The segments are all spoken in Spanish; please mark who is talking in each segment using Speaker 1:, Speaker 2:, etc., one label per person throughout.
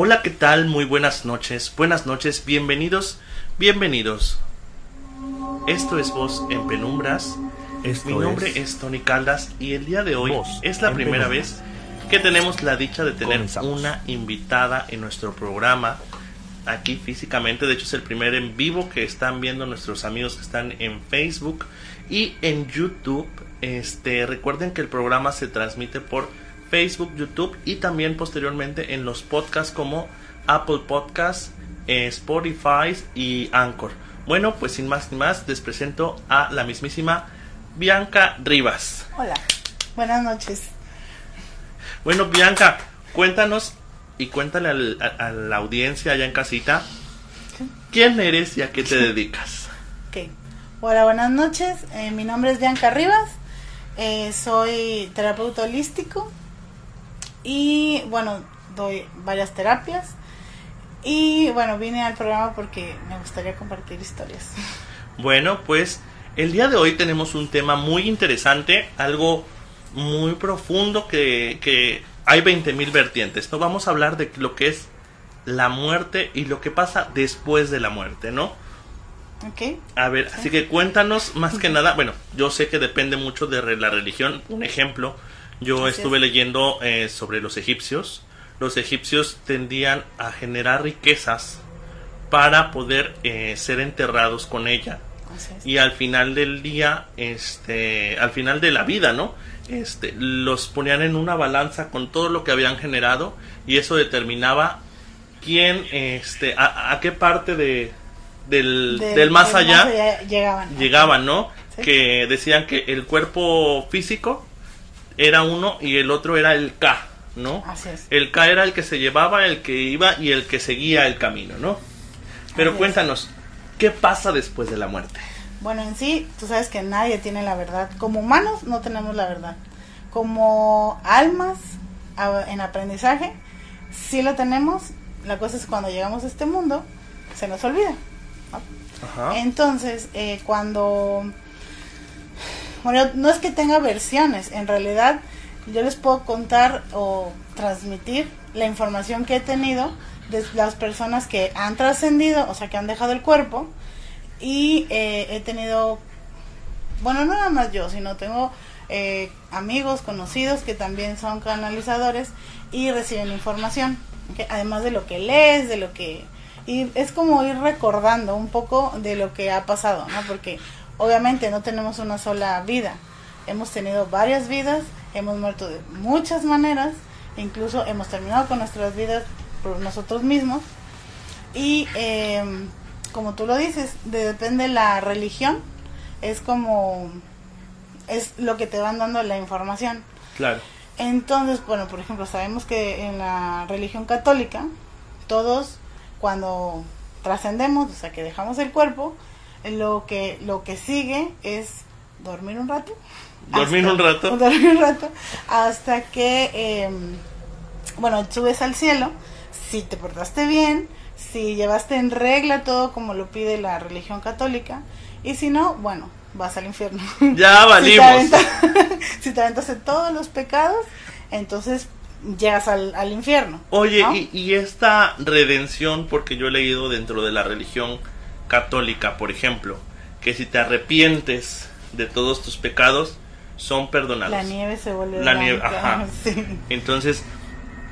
Speaker 1: Hola, ¿qué tal? Muy buenas noches. Buenas noches, bienvenidos, bienvenidos. Esto es Voz en Penumbras.
Speaker 2: Esto
Speaker 1: Mi nombre
Speaker 2: es
Speaker 1: es Tony Caldas y el día de hoy
Speaker 2: Voz
Speaker 1: es la primera
Speaker 2: Penumbras.
Speaker 1: vez que tenemos la dicha de tener
Speaker 2: Comenzamos.
Speaker 1: una invitada en nuestro programa aquí físicamente. De hecho, es el primer en vivo que están viendo nuestros amigos que están en Facebook y en YouTube. Este, recuerden que el programa se transmite por Facebook, YouTube y también posteriormente en los podcasts como Apple Podcasts, eh, Spotify y Anchor. Bueno, pues sin más ni más, les presento a la mismísima Bianca Rivas.
Speaker 3: Hola, buenas noches.
Speaker 1: Bueno, Bianca, cuéntanos y cuéntale al- a, a la audiencia allá en casita quién eres y a qué te dedicas.
Speaker 3: Ok. Hola, buenas noches. Eh, mi nombre es Bianca Rivas. Eh, soy terapeuta holístico y bueno, doy varias terapias. Y bueno, vine al programa porque me gustaría compartir historias.
Speaker 1: Bueno, pues el día de hoy tenemos un tema muy interesante, algo muy profundo que, que hay 20.000 vertientes. No vamos a hablar de lo que es la muerte y lo que pasa después de la muerte, ¿no?
Speaker 3: ¿Ok?
Speaker 1: A ver, así que cuéntanos más que nada, bueno, yo sé que depende mucho de la religión. Un ejemplo, yo
Speaker 3: Así
Speaker 1: estuve
Speaker 3: es.
Speaker 1: leyendo eh, sobre los egipcios. Los egipcios tendían a generar riquezas para poder eh, ser enterrados con ella. Y al final del día, este, al final de la vida, ¿no? Este, los ponían en una balanza con todo lo que habían generado y eso determinaba quién, este, a, a qué parte de, del, del, más allá
Speaker 3: llegaban.
Speaker 1: llegaban, ¿no?
Speaker 3: Sí.
Speaker 1: Que decían que el cuerpo físico era uno y el otro era el K, ¿no?
Speaker 3: Así es.
Speaker 1: El K era el que se llevaba, el que iba y el que seguía el camino, ¿no? Pero
Speaker 3: Así es.
Speaker 1: cuéntanos, ¿qué pasa después de la muerte?
Speaker 3: Bueno, en sí, tú sabes que nadie tiene la verdad. Como humanos no tenemos la verdad. Como almas en aprendizaje, sí lo tenemos. La cosa es que cuando llegamos a este mundo, se nos olvida. ¿no?
Speaker 1: Ajá.
Speaker 3: Entonces, eh, cuando... Bueno, no es que tenga versiones, en realidad yo les puedo contar o transmitir la información que he tenido de las personas que han trascendido, o sea, que han dejado el cuerpo, y eh, he tenido, bueno, no nada más yo, sino tengo eh, amigos, conocidos que también son canalizadores y reciben información, además de lo que lees, de lo que... Y es como ir recordando un poco de lo que ha pasado, ¿no? Porque obviamente no tenemos una sola vida, hemos tenido varias vidas, hemos muerto de muchas maneras, incluso hemos terminado con nuestras vidas por nosotros mismos. Y eh, como tú lo dices, de- depende la religión, es como es lo que te van dando la información.
Speaker 1: Claro.
Speaker 3: Entonces, bueno, por ejemplo, sabemos que en la religión católica, todos cuando trascendemos, o sea, que dejamos el cuerpo, lo que lo que sigue es dormir un rato.
Speaker 1: Dormir un rato.
Speaker 3: Dormir un rato hasta que, eh, bueno, subes al cielo, si te portaste bien, si llevaste en regla todo como lo pide la religión católica, y si no, bueno, vas al infierno.
Speaker 1: Ya
Speaker 3: Si te,
Speaker 1: valimos.
Speaker 3: si te aventaste todos los pecados, entonces llegas al, al infierno.
Speaker 1: Oye,
Speaker 3: ¿no?
Speaker 1: y, y esta redención, porque yo he leído dentro de la religión católica, por ejemplo, que si te arrepientes de todos tus pecados, son perdonados.
Speaker 3: la nieve se vuelve
Speaker 1: La nieve,
Speaker 3: blanca,
Speaker 1: ajá.
Speaker 3: sí.
Speaker 1: Entonces,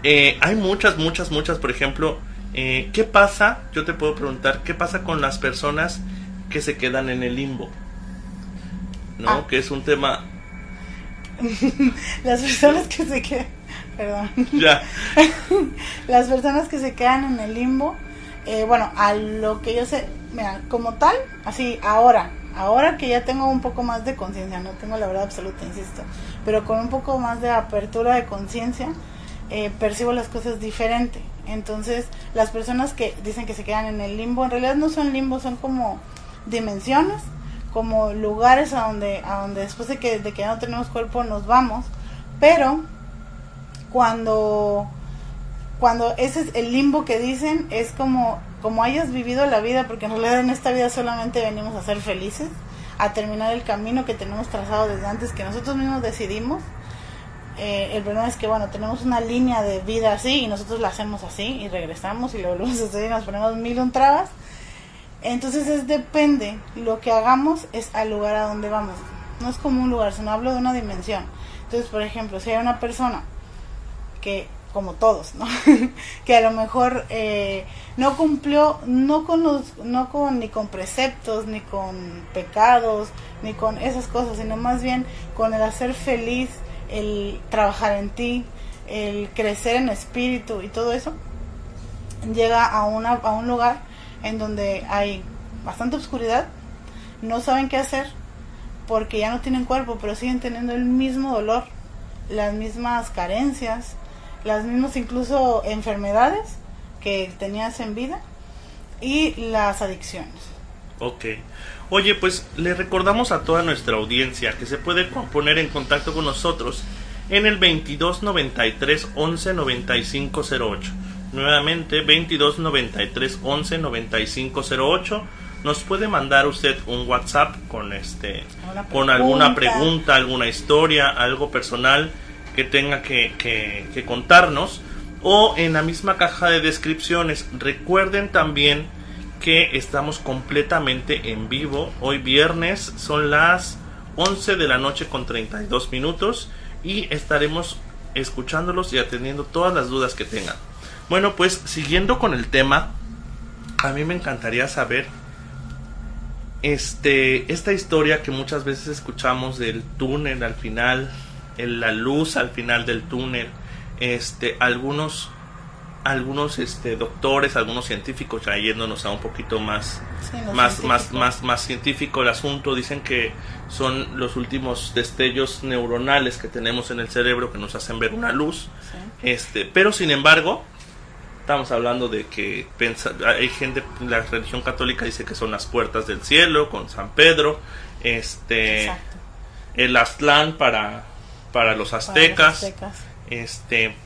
Speaker 1: eh, hay muchas, muchas, muchas, por ejemplo, eh, ¿qué pasa? Yo te puedo preguntar, ¿qué pasa con las personas que se quedan en el limbo? ¿No?
Speaker 3: Ah.
Speaker 1: Que es un tema...
Speaker 3: Las personas que se quedan, perdón,
Speaker 1: Ya.
Speaker 3: las personas que se quedan en el limbo, eh, bueno, a lo que yo sé, mira, como tal, así, ahora, ahora que ya tengo un poco más de conciencia, no tengo la verdad absoluta, insisto, pero con un poco más de apertura de conciencia, eh, percibo las cosas diferente. Entonces, las personas que dicen que se quedan en el limbo, en realidad no son limbo, son como dimensiones, como lugares a donde, a donde después de que, de que ya no tenemos cuerpo nos vamos, pero cuando cuando ese es el limbo que dicen es como como hayas vivido la vida porque en realidad en esta vida solamente venimos a ser felices a terminar el camino que tenemos trazado desde antes que nosotros mismos decidimos Eh, el problema es que, bueno, tenemos una línea de vida así y nosotros la hacemos así y regresamos y lo volvemos a hacer y nos ponemos mil un trabas. Entonces es depende, lo que hagamos es al lugar a donde vamos. No es como un lugar, sino hablo de una dimensión. Entonces, por ejemplo, si hay una persona que, como todos, ¿no? que a lo mejor eh, no cumplió, no con los, no con, ni con preceptos, ni con pecados, ni con esas cosas, sino más bien con el hacer feliz, el trabajar en ti, el crecer en espíritu y todo eso, llega a, una, a un lugar en donde hay bastante oscuridad, no saben qué hacer porque ya no tienen cuerpo, pero siguen teniendo el mismo dolor, las mismas carencias, las mismas incluso enfermedades que tenías en vida y las adicciones.
Speaker 1: Ok. Oye, pues le recordamos a toda nuestra audiencia que se puede poner en contacto con nosotros en el 2293 11 9508. Nuevamente 2293 11 9508. Nos puede mandar usted un WhatsApp con este con alguna pregunta, alguna historia, algo personal que tenga que, que contarnos o en la misma caja de descripciones. Recuerden también que estamos completamente en vivo. Hoy viernes son las 11 de la noche con 32 minutos y estaremos escuchándolos y atendiendo todas las dudas que tengan. Bueno, pues siguiendo con el tema, a mí me encantaría saber este esta historia que muchas veces escuchamos del túnel al final, la luz al final del túnel, este algunos algunos este doctores, algunos científicos ya yéndonos a un poquito más más más más más científico el asunto, dicen que son los últimos destellos neuronales que tenemos en el cerebro que nos hacen ver una luz. Este, pero sin embargo, estamos hablando de que hay gente la religión católica dice que son las puertas del cielo con San Pedro, este el Aztlán para para los aztecas. Para los aztecas. Este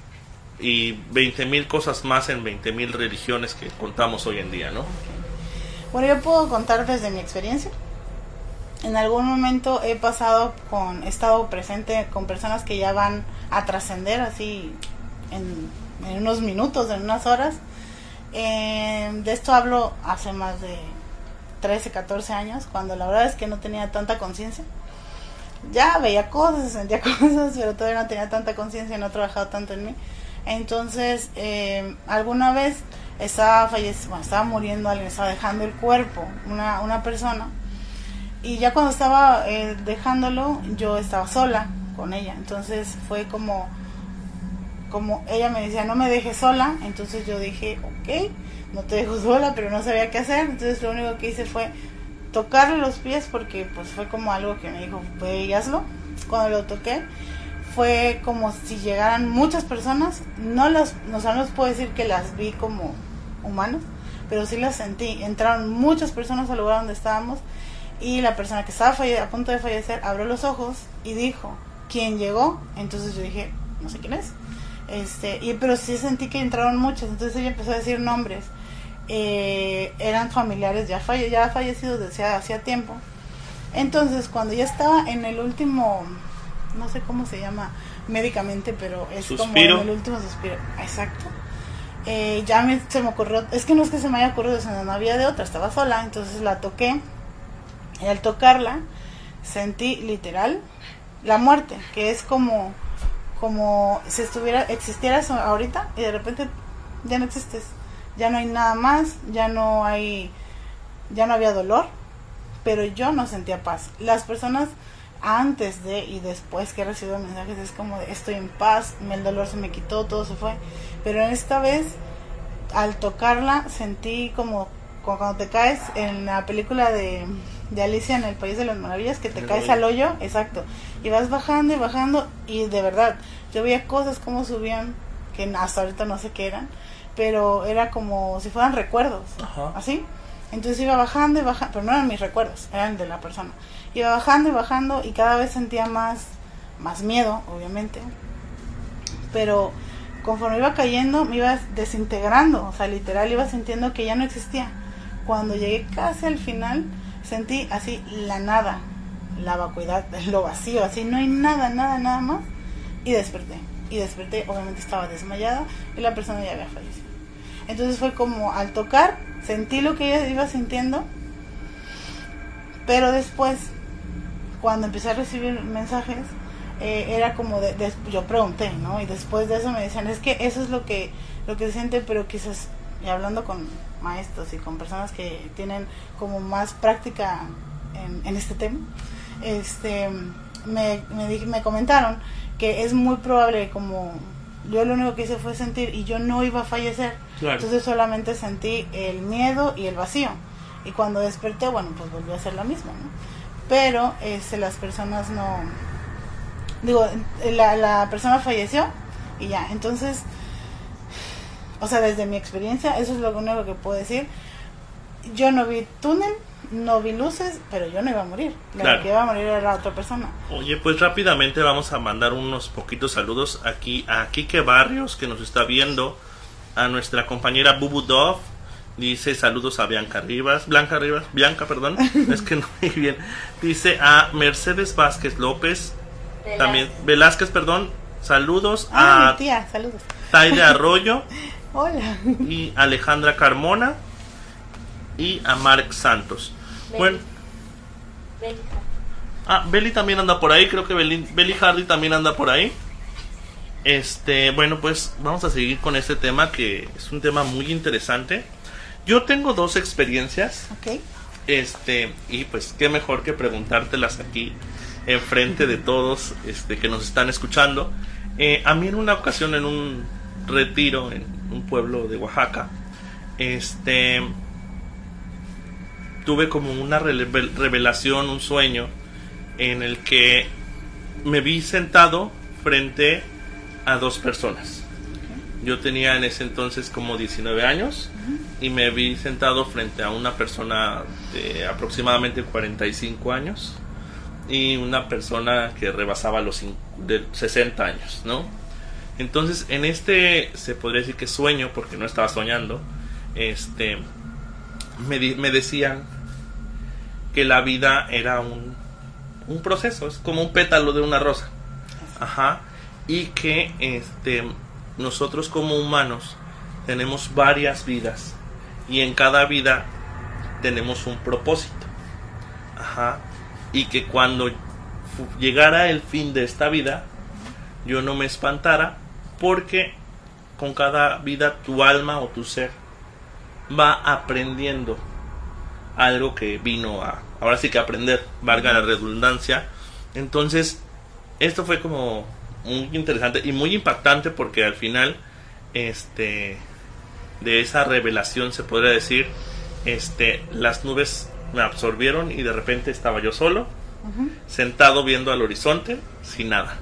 Speaker 1: y 20.000 cosas más en 20.000 religiones que contamos hoy en día, ¿no?
Speaker 3: Bueno, yo puedo contar desde mi experiencia. En algún momento he pasado con, he estado presente con personas que ya van a trascender así en, unos minutos, en unas horas. Eh, de esto hablo hace más de 13, 14 años, cuando la verdad es que no tenía tanta conciencia. Ya veía cosas, sentía cosas, pero todavía no tenía tanta conciencia, no he trabajado tanto en mí. Entonces, eh, alguna vez estaba falleciendo, estaba muriendo alguien, estaba dejando el cuerpo, una, una persona. Y ya cuando estaba eh, dejándolo, yo estaba sola con ella. Entonces fue como, como ella me decía, no me dejes sola. Entonces yo dije, ok, no te dejo sola, pero no sabía qué hacer. Entonces lo único que hice fue tocarle los pies porque pues fue como algo que me dijo, pues y hazlo. Cuando lo toqué, fue como si llegaran muchas personas, no las, no, no les puedo decir que las vi como humanos, pero sí las sentí. Entraron muchas personas al lugar donde estábamos y la persona que estaba a punto de fallecer abrió los ojos y dijo, ¿quién llegó? Entonces yo dije, no sé quién es. Este, y, pero sí sentí que entraron muchas, entonces ella empezó a decir nombres. Eh, eran familiares ya, falle, ya fallecidos desde hacía tiempo. Entonces, cuando ya estaba en el último no sé cómo se llama médicamente, pero es como en el último suspiro. Exacto. Eh, ya me, se me ocurrió, es que no es que se me haya ocurrido, sino no había de otra, estaba sola, entonces la toqué. Y al tocarla, sentí literal la muerte, que es como, como si estuviera, existieras ahorita y de repente ya no existes, ya no hay nada más, ya no hay, ya no había dolor, pero yo no sentía paz. Las personas antes de y después que he recibido mensajes es como de estoy en paz, el dolor se me quitó, todo se fue. Pero esta vez, al tocarla, sentí como, cuando te caes en la película de, de Alicia en el País de las Maravillas, que te caes al hoyo, exacto. Y vas bajando y bajando y de verdad, yo veía cosas como subían, que hasta ahorita no sé qué eran, pero era como si fueran recuerdos, así. Entonces iba bajando y bajando, pero no eran mis recuerdos, eran de la persona Iba bajando y bajando y cada vez sentía más, más miedo, obviamente. Pero conforme iba cayendo, me iba desintegrando, o sea, literal iba sintiendo que ya no existía. Cuando llegué casi al final, sentí así la nada, la vacuidad, lo vacío, así no hay nada, nada, nada más. y desperté. Y desperté, obviamente estaba desmayada y la persona ya había fallecido. Entonces fue como al tocar, sentí lo que ella iba sintiendo, pero después, cuando empecé a recibir mensajes, eh, era como de, yo pregunté, ¿no? Y después de eso me decían, es que eso es lo que, lo que se siente, pero quizás, y hablando con maestros y con personas que tienen como más práctica en, este tema, este, me, me comentaron que es muy probable como yo lo único que hice fue sentir y yo no iba a fallecer,
Speaker 1: Claro.
Speaker 3: entonces solamente sentí el miedo y el vacío. Y cuando desperté, bueno, pues volvió a ser lo mismo, ¿no? Pero este, las personas no... Digo, la, la persona falleció y ya. Entonces, o sea, desde mi experiencia, eso es lo único que puedo decir. Yo no vi túnel, no vi luces, pero yo no iba a morir. La
Speaker 1: Claro.
Speaker 3: que iba a morir era la otra persona.
Speaker 1: Oye, pues rápidamente vamos a mandar unos poquitos saludos aquí a Kike Barrios que nos está viendo, a nuestra compañera Bubu Dove, dice saludos a Bianca Rivas, Blanca Rivas, Bianca, perdón, es que no muy bien. Dice a Mercedes Vázquez López, también Velázquez, perdón, saludos
Speaker 3: Ah,
Speaker 1: a
Speaker 3: mi tía, saludos.
Speaker 1: Taide Arroyo
Speaker 3: Hola.
Speaker 1: y Alejandra Carmona y a Mark Santos. Bueno, Ah, Belly también anda por ahí, creo que Belly, Belly Hardy también anda por ahí. Este, bueno, pues vamos a seguir con este tema que es un tema muy interesante. Yo tengo dos experiencias,
Speaker 3: Ok.
Speaker 1: este, y pues qué mejor que preguntártelas aquí enfrente de todos este, que nos están escuchando. Eh, a mí en una ocasión en un retiro en un pueblo de Oaxaca, este, tuve como una revelación, un sueño en el que me vi sentado frente a dos personas. Yo tenía en ese entonces como 19 años y me vi sentado frente a una persona de aproximadamente 45 años y una persona que rebasaba los de 60 años, ¿no? Entonces, en este se podría decir que sueño porque no estaba soñando, este me, di- me decían que la vida era un, un proceso, es como un pétalo de una rosa. Ajá. Y que este nosotros como humanos tenemos varias vidas y en cada vida tenemos un propósito. Ajá. Y que cuando llegara el fin de esta vida, yo no me espantara porque con cada vida tu alma o tu ser va aprendiendo algo que vino a ahora sí que aprender, valga la redundancia. Entonces, esto fue como muy interesante y muy impactante porque al final este de esa revelación se podría decir este las nubes me absorbieron y de repente estaba yo solo
Speaker 3: Ujú.
Speaker 1: sentado viendo al horizonte sin nada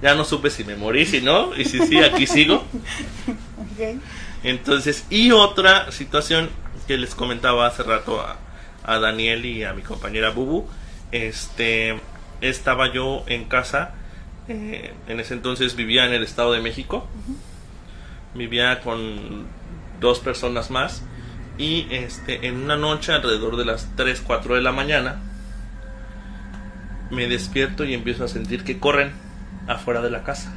Speaker 1: ya no supe si me morí si no y si sí aquí sigo
Speaker 3: Ok.
Speaker 1: entonces y otra situación que les comentaba hace rato a, a Daniel y a mi compañera Bubu este estaba yo en casa eh, en ese entonces vivía en el estado de México vivía con dos personas más y este en una noche alrededor de las 3 4 de la mañana me despierto y empiezo a sentir que corren afuera de la casa.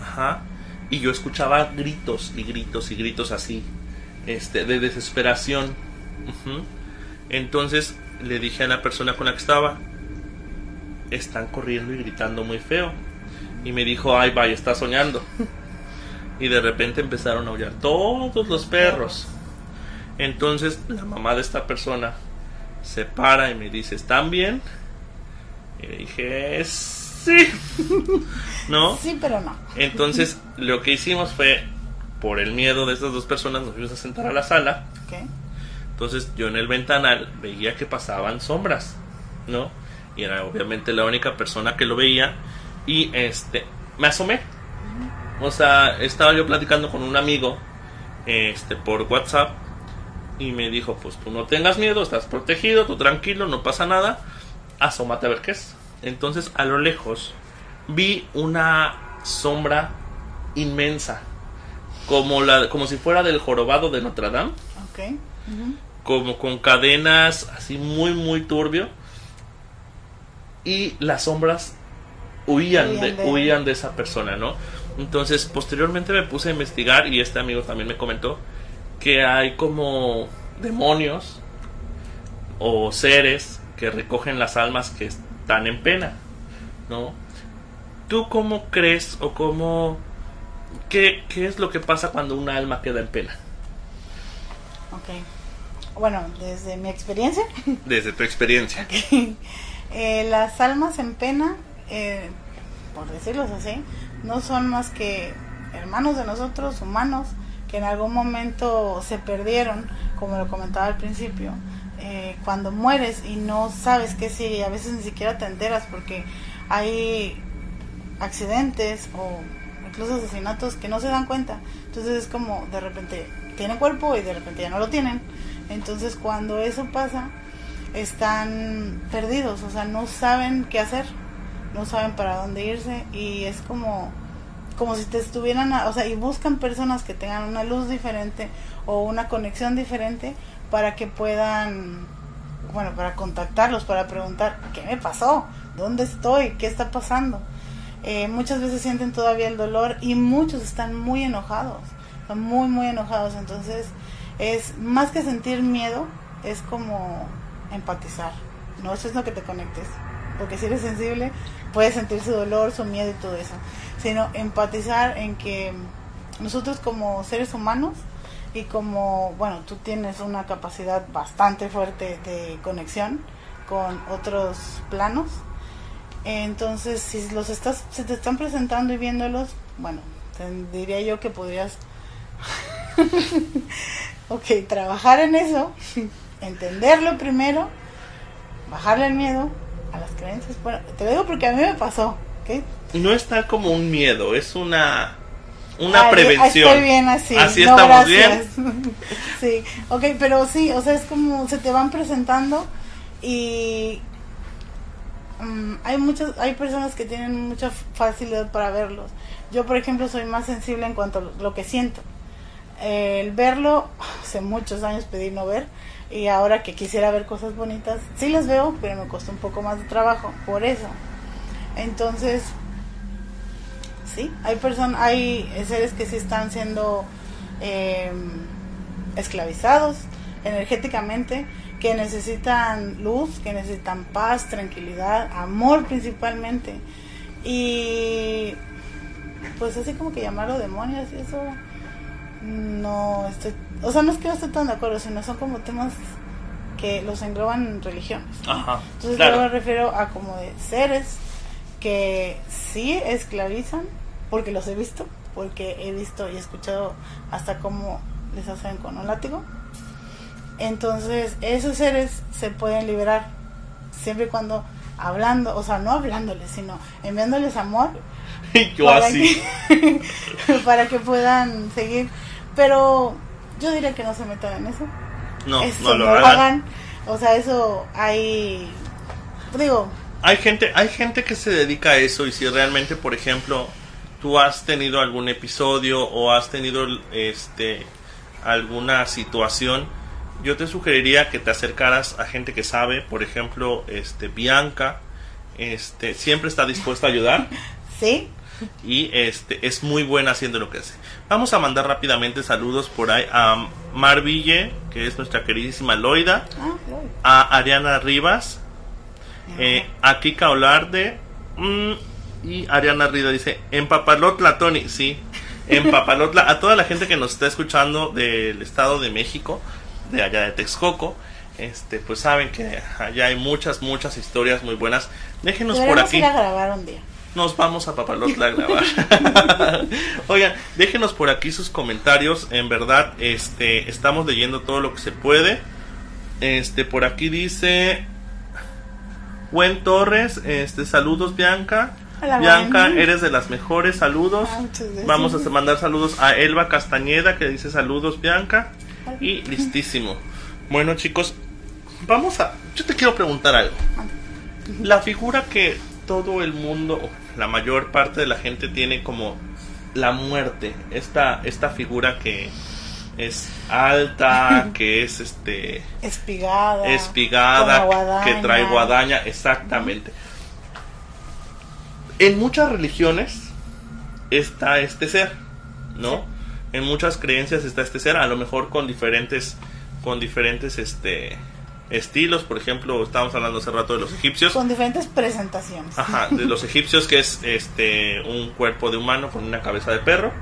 Speaker 1: Ajá. Y yo escuchaba gritos y gritos y gritos así, este, de desesperación. Entonces le dije a la persona con la que estaba, están corriendo y gritando muy feo. Y me dijo, ay, vaya, está soñando. Y de repente empezaron a aullar todos los perros. Entonces la mamá de esta persona se para y me dice, ¿están bien? Y le dije, sí. ¿No?
Speaker 3: Sí, pero no.
Speaker 1: Entonces, lo que hicimos fue, por el miedo de estas dos personas, nos fuimos a sentar a la sala. Entonces, yo en el ventanal veía que pasaban sombras, ¿no? Y era obviamente la única persona que lo veía. Y este, me asomé. O sea, estaba yo platicando con un amigo, este, por WhatsApp. Y me dijo, pues tú no tengas miedo, estás protegido, tú tranquilo, no pasa nada. Asómate a ver qué es. Entonces, a lo lejos, vi una sombra inmensa. Como, la, como si fuera del jorobado de Notre Dame
Speaker 3: Ok. Ujú.
Speaker 1: como con cadenas así muy muy turbio y las sombras huían,
Speaker 3: Huían
Speaker 1: de,
Speaker 3: de-
Speaker 1: huían de esa persona, ¿no? Entonces, posteriormente me puse a investigar y este amigo también me comentó que hay como demonios o seres que recogen las almas que están en pena, ¿no? ¿Tú cómo crees o cómo... ¿Qué, qué es lo que pasa cuando una alma queda en pena?
Speaker 3: Ok. Bueno, desde mi experiencia,
Speaker 1: Desde tu experiencia.
Speaker 3: eh, las almas en pena, eh, por decirlos así, no son más que hermanos de nosotros, humanos, que en algún momento se perdieron, como lo comentaba al principio. Eh, cuando mueres y no sabes qué sigue, y a veces ni siquiera te enteras porque hay accidentes o incluso asesinatos que no se dan cuenta. Entonces es como de repente tiene cuerpo y de repente ya no lo tienen. Entonces cuando eso pasa están perdidos, o sea, no saben qué hacer, no saben para dónde irse y es como como si te estuvieran, a- o sea, y buscan personas que tengan una luz diferente o una conexión diferente para que puedan, bueno, para contactarlos, para preguntar, ¿qué me pasó? ¿Dónde estoy? ¿Qué está pasando? Eh, muchas veces sienten todavía el dolor y muchos están muy enojados, están muy, muy enojados. Entonces, es más que sentir miedo, es como empatizar. No eso es lo que te conectes, porque si eres sensible, puedes sentir su dolor, su miedo y todo eso. Sino empatizar en que nosotros como seres humanos y como, bueno, tú tienes una capacidad bastante fuerte de conexión con otros planos, entonces, si los estás, se te están presentando y viéndolos, bueno, te diría yo que podrías, ok, trabajar en eso, entenderlo primero, bajarle el miedo a las creencias. Bueno, te lo digo porque a mí me pasó, ¿ok?
Speaker 1: No es tal como un miedo, es una, una
Speaker 3: Ah,
Speaker 1: prevención.
Speaker 3: Estoy bien así.
Speaker 1: Así
Speaker 3: no,
Speaker 1: estamos
Speaker 3: gracias.
Speaker 1: bien.
Speaker 3: sí, ok, pero sí, o sea, es como se te van presentando y mm, hay muchas, hay personas que tienen mucha facilidad para verlos. Yo, por ejemplo, soy más sensible en cuanto a lo que siento. El verlo, hace muchos años pedí no ver y ahora que quisiera ver cosas bonitas, sí las veo, pero me costó un poco más de trabajo por eso. Entonces, sí, hay personas, hay seres que sí están siendo eh, esclavizados energéticamente, que necesitan luz, que necesitan paz, tranquilidad, amor principalmente. Y pues así como que llamarlo demonios y eso no estoy, o sea, no es que no esté tan de acuerdo, sino son como temas que los engloban en religiones.
Speaker 1: Ajá,
Speaker 3: Entonces
Speaker 1: claro.
Speaker 3: yo me refiero a como de seres que sí esclavizan, porque los he visto, porque he visto y escuchado hasta cómo les hacen con un látigo. Entonces esos seres se pueden liberar siempre y cuando hablando, o sea, no hablándoles, sino enviándoles amor
Speaker 1: Yo
Speaker 3: para
Speaker 1: así.
Speaker 3: que, para que puedan seguir. Pero yo diría que no se metan en eso.
Speaker 1: No,
Speaker 3: eso
Speaker 1: no lo hagan.
Speaker 3: O sea, eso hay. Digo,
Speaker 1: Hay gente, hay gente que se dedica a eso y si realmente, por ejemplo, tú has tenido algún episodio o has tenido este alguna situación, yo te sugeriría que te acercaras a gente que sabe, por ejemplo, este Bianca, este siempre está dispuesta a ayudar.
Speaker 3: Sí,
Speaker 1: y este es muy buena haciendo lo que hace. Vamos a mandar rápidamente saludos por ahí a Marville, que es nuestra queridísima Loida,
Speaker 3: Ah,
Speaker 1: a Ariana Rivas, eh, a Kika Olarde mm, y Ariana Rida dice en Papalotla Tony sí en Papalotla. A toda la gente que nos está escuchando del estado de México de allá de Texcoco este pues saben que allá hay muchas muchas historias muy buenas déjenos por aquí
Speaker 3: ir a grabar un día.
Speaker 1: nos vamos a Papalotla a grabar. Oigan, déjenos por aquí sus comentarios. En verdad, este, estamos leyendo todo lo que se puede. Este, por aquí dice Buen Torres, este, saludos Bianca.
Speaker 3: Hola,
Speaker 1: Bianca,
Speaker 3: Gwen.
Speaker 1: eres de las mejores, saludos.
Speaker 3: Ah.
Speaker 1: Vamos a mandar saludos a Elba Castañeda que dice saludos Bianca. Y listísimo. Bueno chicos, vamos a... Yo te quiero preguntar algo. La figura que todo el mundo, o la mayor parte de la gente tiene como la muerte, esta, esta figura que es alta, que es este
Speaker 3: Espigada.
Speaker 1: espigada, que trae
Speaker 3: guadaña,
Speaker 1: exactamente. en muchas religiones está este ser, ¿no? En muchas creencias está este ser, a lo mejor con diferentes, con diferentes, este, estilos, por ejemplo, estábamos hablando hace rato de los egipcios.
Speaker 3: Con diferentes presentaciones.
Speaker 1: Ajá, de los egipcios que es este un cuerpo de humano con una cabeza de perro,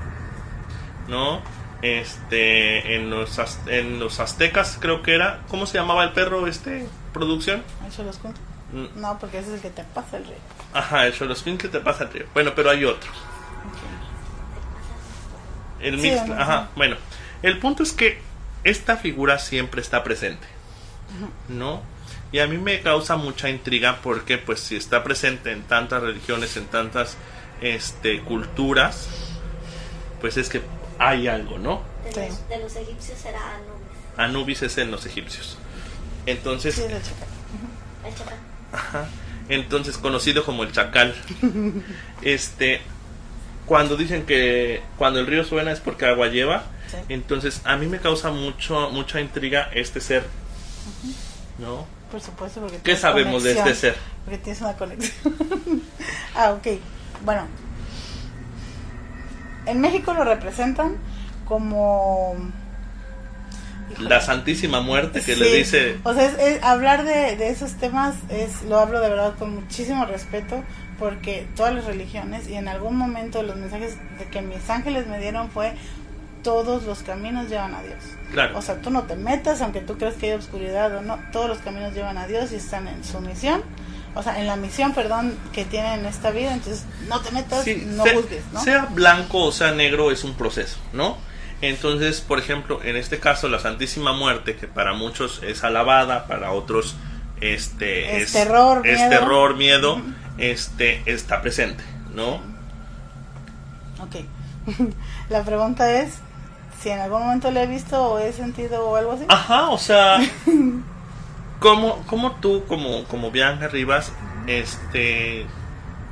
Speaker 1: ¿no? Este en los en los aztecas creo que era, ¿cómo se llamaba el perro este producción?
Speaker 3: ¿Eso los?
Speaker 1: Mm,
Speaker 3: No, porque ese es el que te pasa el río.
Speaker 1: Ajá, el que te pasa el río. Bueno, pero hay otro. El
Speaker 3: Sí,
Speaker 1: mix,
Speaker 3: ajá.
Speaker 1: bueno, el punto es que esta figura siempre está presente, ¿no? Y a mí me causa mucha intriga porque, pues, si está presente en tantas religiones, en tantas, este, culturas, pues es que hay algo, ¿no?
Speaker 2: De,
Speaker 3: Sí.
Speaker 2: los, de los egipcios era Anubis.
Speaker 1: Anubis es en los egipcios. Entonces,
Speaker 3: Sí, es el chacal.
Speaker 2: El chacal.
Speaker 1: Ajá. Entonces, conocido como el chacal. Este, cuando dicen que cuando el río suena es porque agua lleva,
Speaker 3: Sí.
Speaker 1: entonces a mí me causa mucho mucha intriga este ser. ¿No?
Speaker 3: Por supuesto, porque
Speaker 1: ¿Qué sabemos de este ser?
Speaker 3: Porque tienes una conexión. ah, ok. Bueno. En México lo representan como... Híjole.
Speaker 1: La Santísima Muerte que le dice
Speaker 3: O sea, es, es- hablar de, de esos temas es lo hablo de verdad con muchísimo respeto porque todas las religiones y en algún momento los mensajes de que mis ángeles me dieron fue todos los caminos llevan a Dios.
Speaker 1: Claro.
Speaker 3: O sea, tú no te metas aunque tú creas que hay oscuridad o no, todos los caminos llevan a Dios y están en su misión. O sea, en la misión, perdón, que tienen en esta vida, entonces no te metas,
Speaker 1: Sí,
Speaker 3: no
Speaker 1: sea,
Speaker 3: juzgues, ¿no?
Speaker 1: sea blanco o sea negro es un proceso, ¿no? Entonces, por ejemplo, en este caso la Santísima Muerte, que para muchos es alabada, para otros este
Speaker 3: Es terror,
Speaker 1: es
Speaker 3: miedo.
Speaker 1: terror, miedo. Este está presente, ¿no?
Speaker 3: Ok. la pregunta es si en algún momento le he visto o he sentido o algo así.
Speaker 1: Ajá, o sea, ¿cómo, cómo tú, como, como Bianca Rivas, este,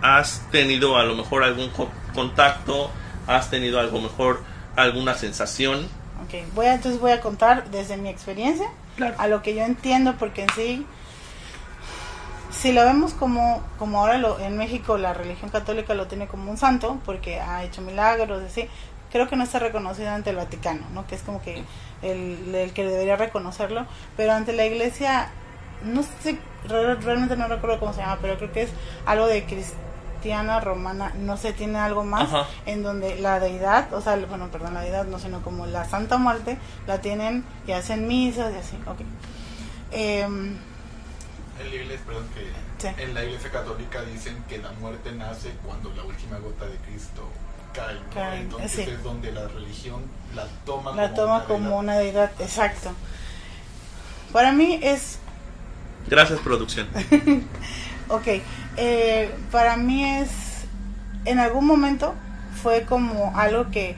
Speaker 1: has tenido a lo mejor algún co- contacto, has tenido a lo mejor alguna sensación?
Speaker 3: Ok, voy a, entonces voy a contar desde mi experiencia
Speaker 1: Claro.
Speaker 3: a lo que yo entiendo, porque en sí, si lo vemos como, como ahora lo, en México la religión católica lo tiene como un santo, porque ha hecho milagros, así, creo que no está reconocido ante el Vaticano, ¿no? que es como que el, el que debería reconocerlo, pero ante la iglesia, no sé, re- realmente no recuerdo cómo se llama, pero creo que es algo de cristiana romana, no sé, tiene algo más
Speaker 1: Ajá.
Speaker 3: en donde la deidad, o sea, bueno, perdón, la deidad no, sino como la Santa Muerte, la tienen y hacen misas y así, ok. Em,
Speaker 4: En la iglesia, perdón, que
Speaker 3: Sí.
Speaker 4: en la iglesia católica dicen que la muerte nace cuando la última gota de Cristo cae. ¿no?
Speaker 3: Cae,
Speaker 4: Entonces
Speaker 3: sí.
Speaker 4: es donde la religión la toma
Speaker 3: la
Speaker 4: como
Speaker 3: toma
Speaker 4: una
Speaker 3: como
Speaker 4: deidad.
Speaker 3: una deidad, exacto. Para mí es,
Speaker 1: Gracias, producción.
Speaker 3: ok, eh, para mí es, en algún momento fue como algo que,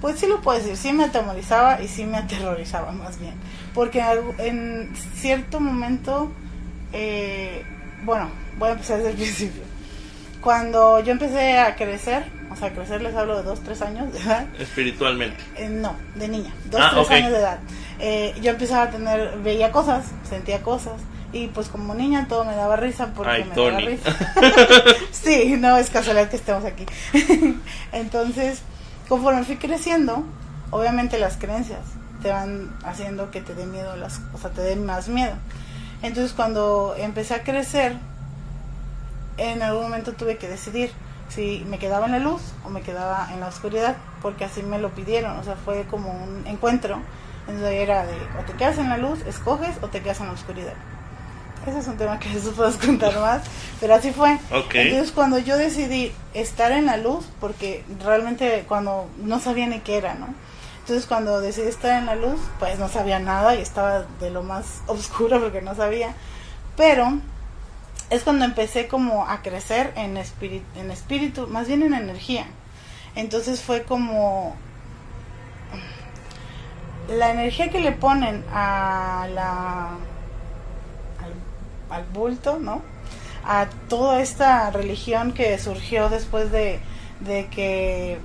Speaker 3: pues sí lo puedo decir, sí me atemorizaba y sí me aterrorizaba más bien. Porque en cierto momento, eh, bueno, voy a empezar desde el principio. Cuando yo empecé a crecer, o sea, crecer les hablo de dos, tres años de edad,
Speaker 1: Espiritualmente.
Speaker 3: Eh, no, de niña, dos,
Speaker 1: Ah,
Speaker 3: tres
Speaker 1: ok.
Speaker 3: años de edad. Eh, yo empezaba a tener, veía cosas, sentía cosas. Y pues como niña todo me daba risa porque
Speaker 1: Ay,
Speaker 3: me
Speaker 1: Tony.
Speaker 3: daba risa. sí, no es casualidad que estemos aquí. Entonces, conforme fui creciendo, obviamente las creencias te van haciendo que te dé miedo las, o sea, te den más miedo. Entonces cuando empecé a crecer, en algún momento tuve que decidir si me quedaba en la luz o me quedaba en la oscuridad, porque así me lo pidieron, o sea, fue como un encuentro. Entonces era de, o te quedas en la luz, escoges, o te quedas en la oscuridad. Ese es un tema que después puedes contar más, pero así fue.
Speaker 1: Ok.
Speaker 3: Entonces cuando yo decidí estar en la luz, porque realmente cuando no sabía ni qué era, ¿no? Entonces cuando decidí estar en la luz, pues no sabía nada y estaba de lo más oscuro porque no sabía. Pero es cuando empecé como a crecer en espíritu, más bien en energía. Entonces fue como la energía que le ponen a la al, al bulto, ¿no? A toda esta religión que surgió después de, de que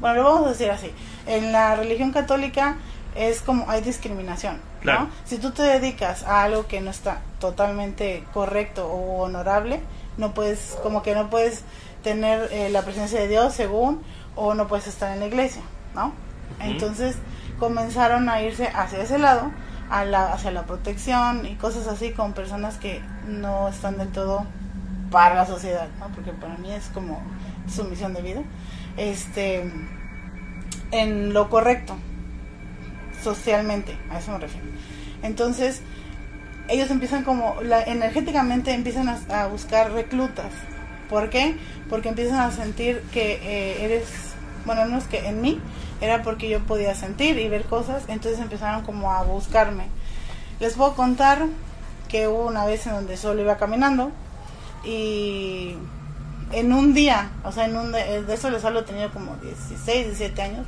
Speaker 3: bueno, lo vamos a decir así. En la religión católica es como hay discriminación,
Speaker 1: Claro.
Speaker 3: ¿no? Si tú te dedicas a algo que no está totalmente correcto o honorable, no puedes, como que no puedes tener eh, la presencia de Dios según, o no puedes estar en la iglesia, ¿no? Entonces comenzaron a irse hacia ese lado, a la, hacia la protección y cosas así con personas que no están del todo para la sociedad, ¿no? Porque para mí es como su misión de vida. Este, en lo correcto, socialmente, a eso me refiero. Entonces, ellos empiezan como, la, energéticamente empiezan a, buscar reclutas. ¿Por qué? Porque empiezan a sentir que eh, eres, bueno, no es que en mí, era porque yo podía sentir y ver cosas, entonces empezaron como a buscarme. Les puedo contar que hubo una vez en donde solo iba caminando y en un día, o sea, en un de eso les hablo, tenía como 16, 17 años,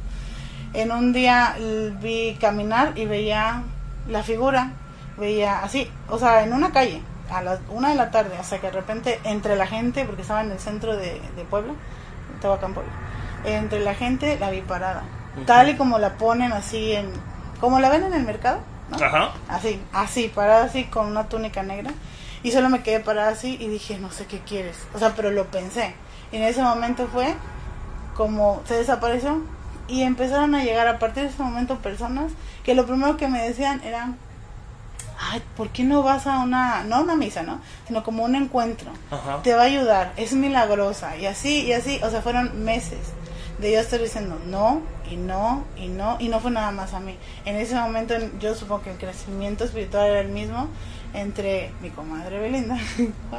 Speaker 3: en un día vi caminar y veía la figura, veía así, o sea, en una calle, a las una de la tarde, hasta que de repente entre la gente, porque estaba en el centro de, de Puebla, Tehuacán, Puebla, entre la gente la vi parada, tal y como la ponen así en, como la ven en el mercado, ¿no?
Speaker 1: Ajá.
Speaker 3: Así, así, parada así con una túnica negra. Y solo me quedé parada así y dije, no sé qué quieres. O sea, pero lo pensé. Y en ese momento fue como se desapareció y empezaron a llegar a partir de ese momento personas que lo primero que me decían era, ay, ¿por qué no vas a una, no a una misa, ¿no? Sino como un encuentro.
Speaker 1: Ajá.
Speaker 3: Te va a ayudar, es milagrosa. Y así, y así, o sea, fueron meses de yo estar diciendo no y no y no y no fue nada más a mí. En ese momento en- yo supongo que el crecimiento espiritual era el mismo entre mi comadre Belinda,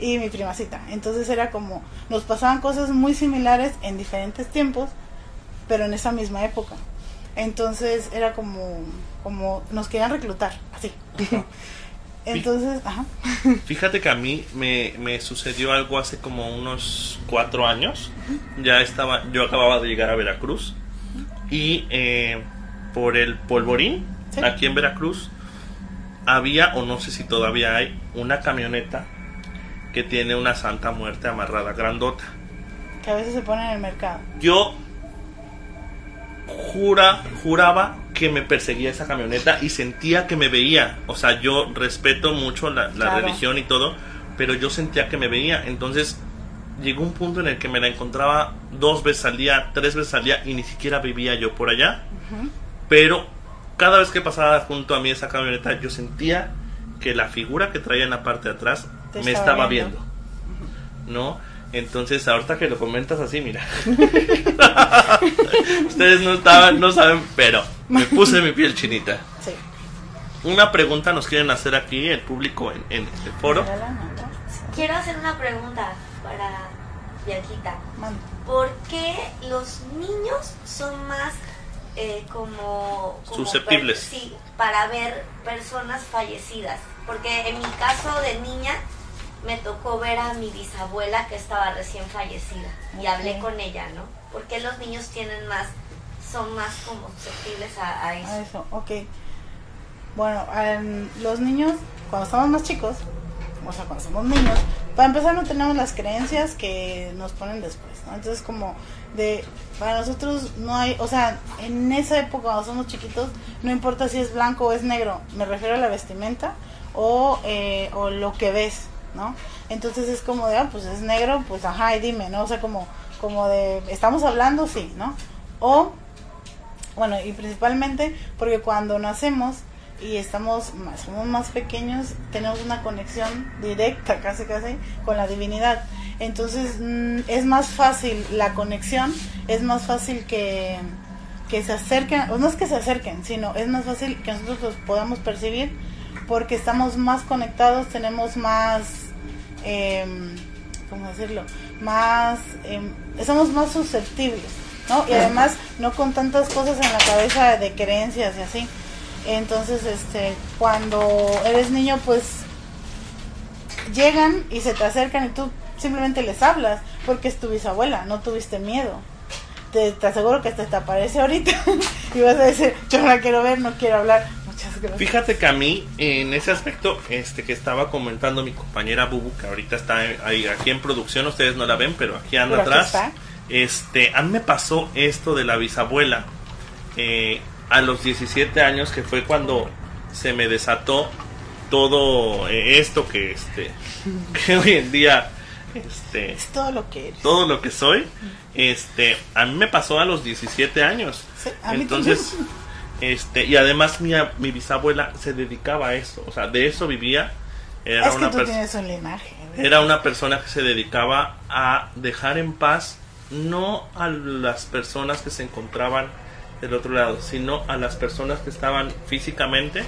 Speaker 3: y mi primacita. Entonces era como, nos pasaban cosas muy similares en diferentes tiempos, pero en esa misma época. Entonces era como, como nos querían reclutar, así. Entonces, ajá.
Speaker 1: Fíjate que a mí me, me sucedió algo hace como unos cuatro años. Ya estaba, yo acababa de llegar a Veracruz y eh, por el polvorín,
Speaker 3: Sí.
Speaker 1: aquí en Veracruz, había, o no sé si todavía hay, una camioneta que tiene una Santa Muerte amarrada, grandota.
Speaker 3: que a veces se pone en el mercado.
Speaker 1: Yo jura, juraba que me perseguía esa camioneta y sentía que me veía. O sea, yo respeto mucho la, la
Speaker 3: Claro.
Speaker 1: religión y todo, pero yo sentía que me veía. Entonces llegó un punto en el que me la encontraba dos veces al día, tres veces al día y ni siquiera vivía yo por allá. Pero cada vez que pasaba junto a mí esa camioneta, yo sentía que la figura que traía en la parte de atrás
Speaker 3: Te
Speaker 1: me
Speaker 3: estaba
Speaker 1: estaba
Speaker 3: viendo.
Speaker 1: viendo. ¿No? Entonces, ahorita que lo comentas así, mira. Ustedes no estaban, no saben, pero me puse mi piel chinita.
Speaker 3: Sí.
Speaker 1: Una pregunta nos quieren hacer aquí el público en, en el foro.
Speaker 3: Mírala, manda.
Speaker 2: Quiero hacer una pregunta para Bianquita. ¿Por qué los niños son más eh, como, como
Speaker 1: Susceptibles.
Speaker 2: per- sí, para ver personas fallecidas? Porque en mi caso de niña me tocó ver a mi bisabuela que estaba recién fallecida y hablé con ella, ¿no? ¿Por qué los niños tienen más, son más como susceptibles a, a eso?
Speaker 3: A eso, ok. Bueno, em, los niños, cuando estamos más chicos, o sea, cuando somos niños, para empezar no tenemos las creencias que nos ponen después, ¿no? Entonces como de, para nosotros no hay, o sea, en esa época cuando somos chiquitos, no importa si es blanco o es negro, me refiero a la vestimenta o, eh, o lo que ves, ¿no? Entonces es como de, ah, pues es negro, pues ajá, y dime, ¿no? O sea, como, como de, estamos hablando, sí, ¿no? O bueno, y principalmente porque cuando nacemos y estamos más, somos más pequeños, tenemos una conexión directa, casi casi, con la divinidad. Entonces mm, es más fácil la conexión, es más fácil que, que se acerquen, o no es que se acerquen, sino es más fácil que nosotros los podamos percibir porque estamos más conectados, tenemos más, em, ¿cómo decirlo? Más, em, estamos más susceptibles, ¿no? Y además no con tantas cosas en la cabeza de creencias y así. Entonces, este, cuando eres niño, pues llegan y se te acercan y tú simplemente les hablas porque es tu bisabuela, no tuviste miedo. Te, te aseguro que hasta te aparece ahorita y vas a decir, yo no la quiero ver, no quiero hablar. Gracias.
Speaker 1: Fíjate que a mí, en ese aspecto, este que estaba comentando mi compañera Bubu, que ahorita está ahí, aquí en producción, ustedes no la ven, pero aquí anda
Speaker 3: Pero
Speaker 1: atrás. Este, a mí me pasó esto de la bisabuela. eh, a los 17 años, que fue cuando se me desató todo eh, esto que este que hoy en día este
Speaker 3: Es todo lo que eres.
Speaker 1: todo lo que soy este a mí me pasó a los 17 años
Speaker 3: Sí, a mí
Speaker 1: entonces
Speaker 3: también.
Speaker 1: este y además mi, mi bisabuela se dedicaba a eso o sea de eso vivía era
Speaker 3: es que
Speaker 1: una
Speaker 3: tú
Speaker 1: pers-
Speaker 3: tienes un linaje. ¿ves?
Speaker 1: era una persona que se dedicaba a dejar en paz no a las personas que se encontraban del otro lado, sino a las personas que estaban físicamente,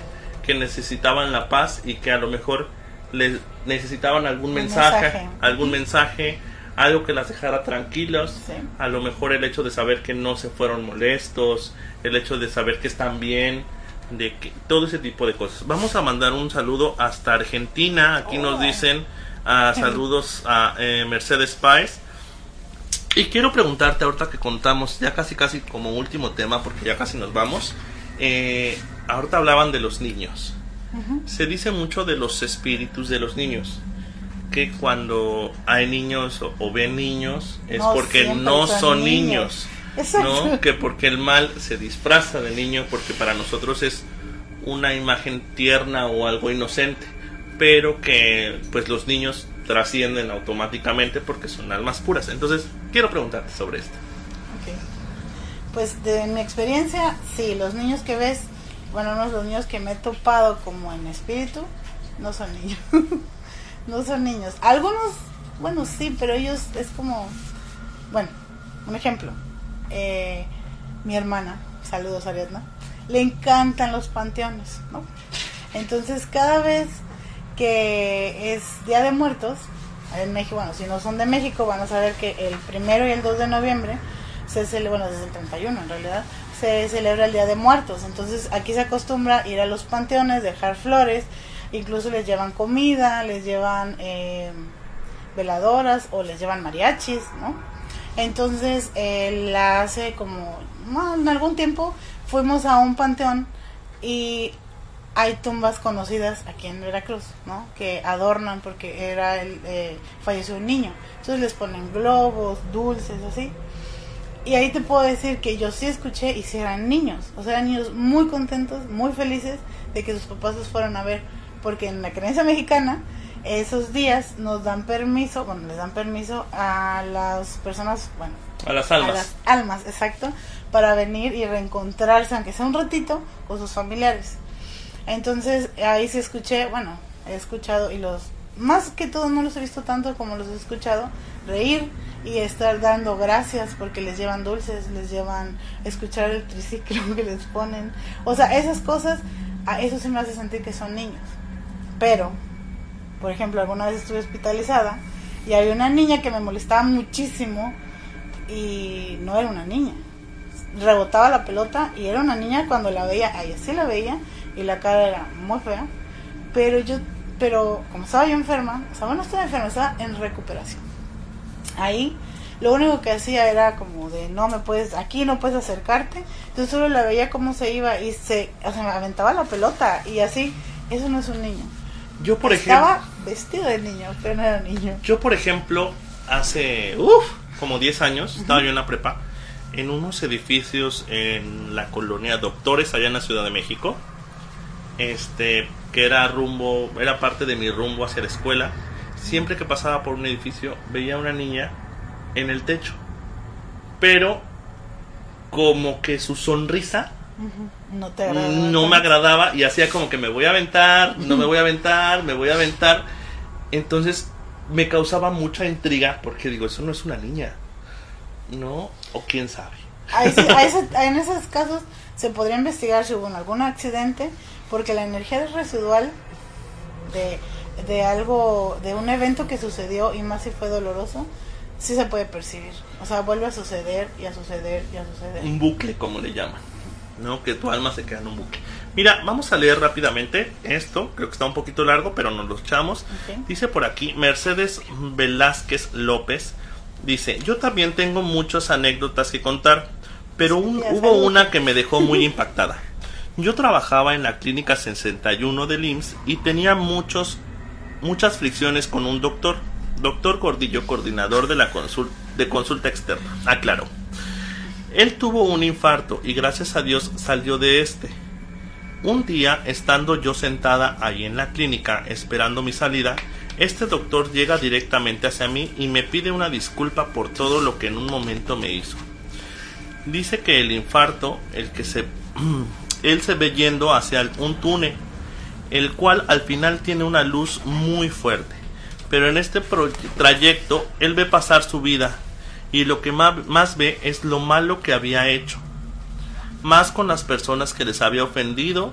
Speaker 1: que necesitaban la paz y que a lo mejor les necesitaban algún mensaje. algún mensaje, algo que las dejara tranquilos,
Speaker 3: Sí.
Speaker 1: a lo mejor el hecho de saber que no se fueron molestos, el hecho de saber que están bien, de que todo ese tipo de cosas. Vamos a mandar un saludo hasta Argentina. Aquí nos
Speaker 3: Oh.
Speaker 1: dicen ah, saludos a eh, Mercedes Páez. Y quiero preguntarte ahorita que contamos, ya casi casi como último tema, porque ya casi nos vamos. Eh, ahorita hablaban de los niños. Se dice mucho de los espíritus de los niños. Que cuando hay niños o, o ven niños es
Speaker 3: No
Speaker 1: porque no
Speaker 3: son
Speaker 1: son
Speaker 3: niños.
Speaker 1: niños. ¿no? Que porque el mal se disfraza de niño, porque para nosotros es una imagen tierna o algo inocente, pero que pues los niños trascienden automáticamente porque son almas puras. Entonces, quiero preguntarte sobre esto.
Speaker 3: Pues de mi experiencia, sí, los niños que ves, bueno, los niños que me he topado como en espíritu, no son niños. no son niños. Algunos, bueno, sí, pero ellos es como, bueno, un ejemplo. Eh, mi hermana, saludos Ariadna, le encantan los panteones, ¿no? Entonces cada vez que es Día de Muertos, en México, bueno, si no son de México, van a saber que el primero y el 2 de noviembre se celebra, bueno, desde el 31 en realidad, se celebra el Día de Muertos. Entonces aquí se acostumbra ir a los panteones, dejar flores, incluso les llevan comida, les llevan eh, veladoras o les llevan mariachis, ¿no? Entonces, eh, la hace como, en algún tiempo fuimos a un panteón y hay tumbas conocidas aquí en Veracruz, ¿no? Que adornan porque era el, eh, falleció un niño. Entonces les ponen globos, dulces, así. Y ahí te puedo decir que yo sí escuché y sí eran niños. O sea, eran niños muy contentos, muy felices de que sus papás los fueran a ver. Porque en la creencia mexicana, esos días nos dan permiso, bueno, les dan permiso a las personas, bueno,
Speaker 1: A las
Speaker 3: a
Speaker 1: almas.
Speaker 3: las almas, exacto, para venir y reencontrarse, aunque sea un ratito, con sus familiares. Entonces, ahí sí escuché, bueno, he escuchado y los, más que todo no los he visto tanto como los he escuchado, reír y estar dando gracias porque les llevan dulces, les llevan escuchar el triciclo que les ponen. O sea, esas cosas, a eso sí me hace sentir que son niños. Pero, por ejemplo, alguna vez estuve hospitalizada y había una niña que me molestaba muchísimo y no era una niña. Rebotaba la pelota y era una niña cuando la veía, ahí sí la veía y la cara era muy fea. Pero yo, pero como estaba yo enferma, o sea, bueno, estaba enferma, estaba en recuperación. Ahí lo único que hacía era como de no me puedes, aquí no puedes acercarte. Entonces solo la veía cómo se iba y se, o sea, me aventaba la pelota y así. Eso no es un niño.
Speaker 1: Yo, por ejemplo,
Speaker 3: Estaba vestido de niño, pero no era niño.
Speaker 1: yo, por ejemplo, hace uf, como 10 años, estaba yo en la prepa, en unos edificios en la colonia Doctores, allá en la Ciudad de México, este, que era rumbo, era parte de mi rumbo hacia la escuela. Siempre que pasaba por un edificio, veía a una niña en el techo, pero como que su sonrisa
Speaker 3: No te agradaba.
Speaker 1: no me agradaba y hacía como que me voy a aventar, no me voy a aventar, me voy a aventar. Entonces me causaba mucha intriga porque digo, eso no es una niña, ¿no? O quién sabe.
Speaker 3: A ese- en esos casos se podría investigar si hubo algún accidente, porque la energía residual de, de algo, de un evento que sucedió y más si fue doloroso, sí se puede percibir. O sea, vuelve a suceder y a suceder y a suceder.
Speaker 1: Un bucle, como le llaman, ¿no? Que tu alma se queda en un bucle. Mira, vamos a leer rápidamente esto, creo que está un poquito largo, pero nos lo echamos. Dice por aquí Mercedes Velázquez López. Dice, yo también tengo muchas anécdotas que contar, pero un- hubo una que me dejó muy impactada. Yo trabajaba en la clínica 61 del IMSS y tenía muchos, muchas fricciones con un doctor, doctor Gordillo, coordinador de la consul- de consulta externa. Aclaró. Él tuvo un infarto y gracias a Dios salió de este. Un día, estando yo sentada ahí en la clínica esperando mi salida, este doctor llega directamente hacia mí y me pide una disculpa por todo lo que en un momento me hizo. Dice que el infarto, el que se él se ve yendo hacia un túnel, el cual al final tiene una luz muy fuerte. Pero en este trayecto él ve pasar su vida y lo que más, más ve es lo malo que había hecho. Más con las personas que les había ofendido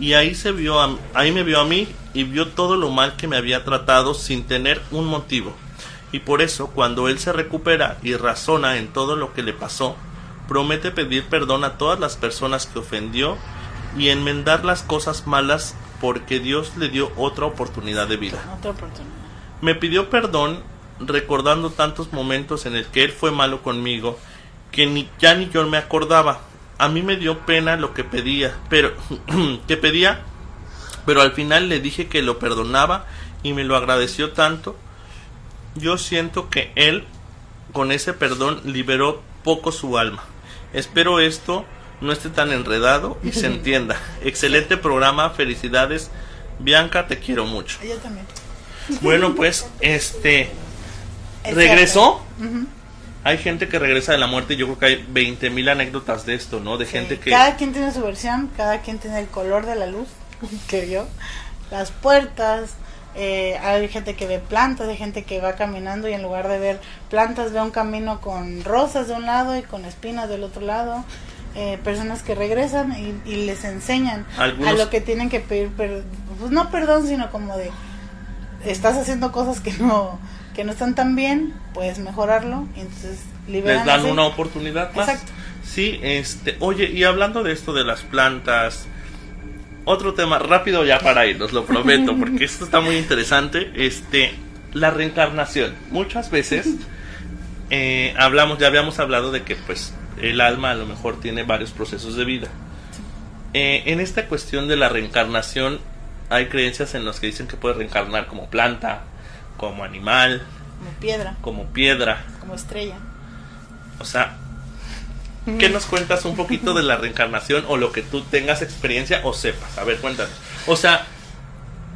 Speaker 1: y ahí se vio ahí me vio a mí y vio todo lo mal que me había tratado sin tener un motivo. Y por eso cuando él se recupera y razona en todo lo que le pasó, promete pedir perdón a todas las personas que ofendió y enmendar las cosas malas porque Dios le dio otra oportunidad de vida. Me pidió perdón recordando tantos momentos en el que él fue malo conmigo que ni ya ni yo me acordaba. A mí me dio pena lo que pedía, pero que pedía, pero al final le dije que lo perdonaba y me lo agradeció tanto. Yo siento que él con ese perdón liberó poco su alma. Espero esto no esté tan enredado y se entienda. Excelente programa, felicidades. Bianca, te quiero mucho.
Speaker 3: Yo también.
Speaker 1: Bueno, pues, este. ¿Regresó? Hay gente que regresa de la muerte y yo creo que hay 20 mil anécdotas de esto, ¿no? De gente que...
Speaker 3: Cada quien tiene su versión, cada quien tiene el color de la luz que vio, las puertas, eh, hay gente que ve plantas, hay gente que va caminando y en lugar de ver plantas ve un camino con rosas de un lado y con espinas del otro lado. Eh, personas que regresan y, les enseñan a lo que tienen que pedir, pues no perdón, sino como de estás haciendo cosas que no que no están tan bien, puedes mejorarlo y entonces
Speaker 1: les dan una oportunidad más. Exacto. Sí, este, oye, y hablando de esto de las plantas, otro tema rápido ya para irnos, lo prometo, porque esto está muy interesante. Este, la reencarnación. Muchas veces eh, hablamos, ya habíamos hablado de que pues el alma a lo mejor tiene varios procesos de vida. Eh, en esta cuestión de la reencarnación hay creencias en las que dicen que puede reencarnar como planta, como animal,
Speaker 3: como piedra,
Speaker 1: como piedra,
Speaker 3: como estrella.
Speaker 1: O sea, ¿Qué nos cuentas un poquito de la reencarnación o lo que tú tengas experiencia o sepas? A ver, cuéntanos. O sea,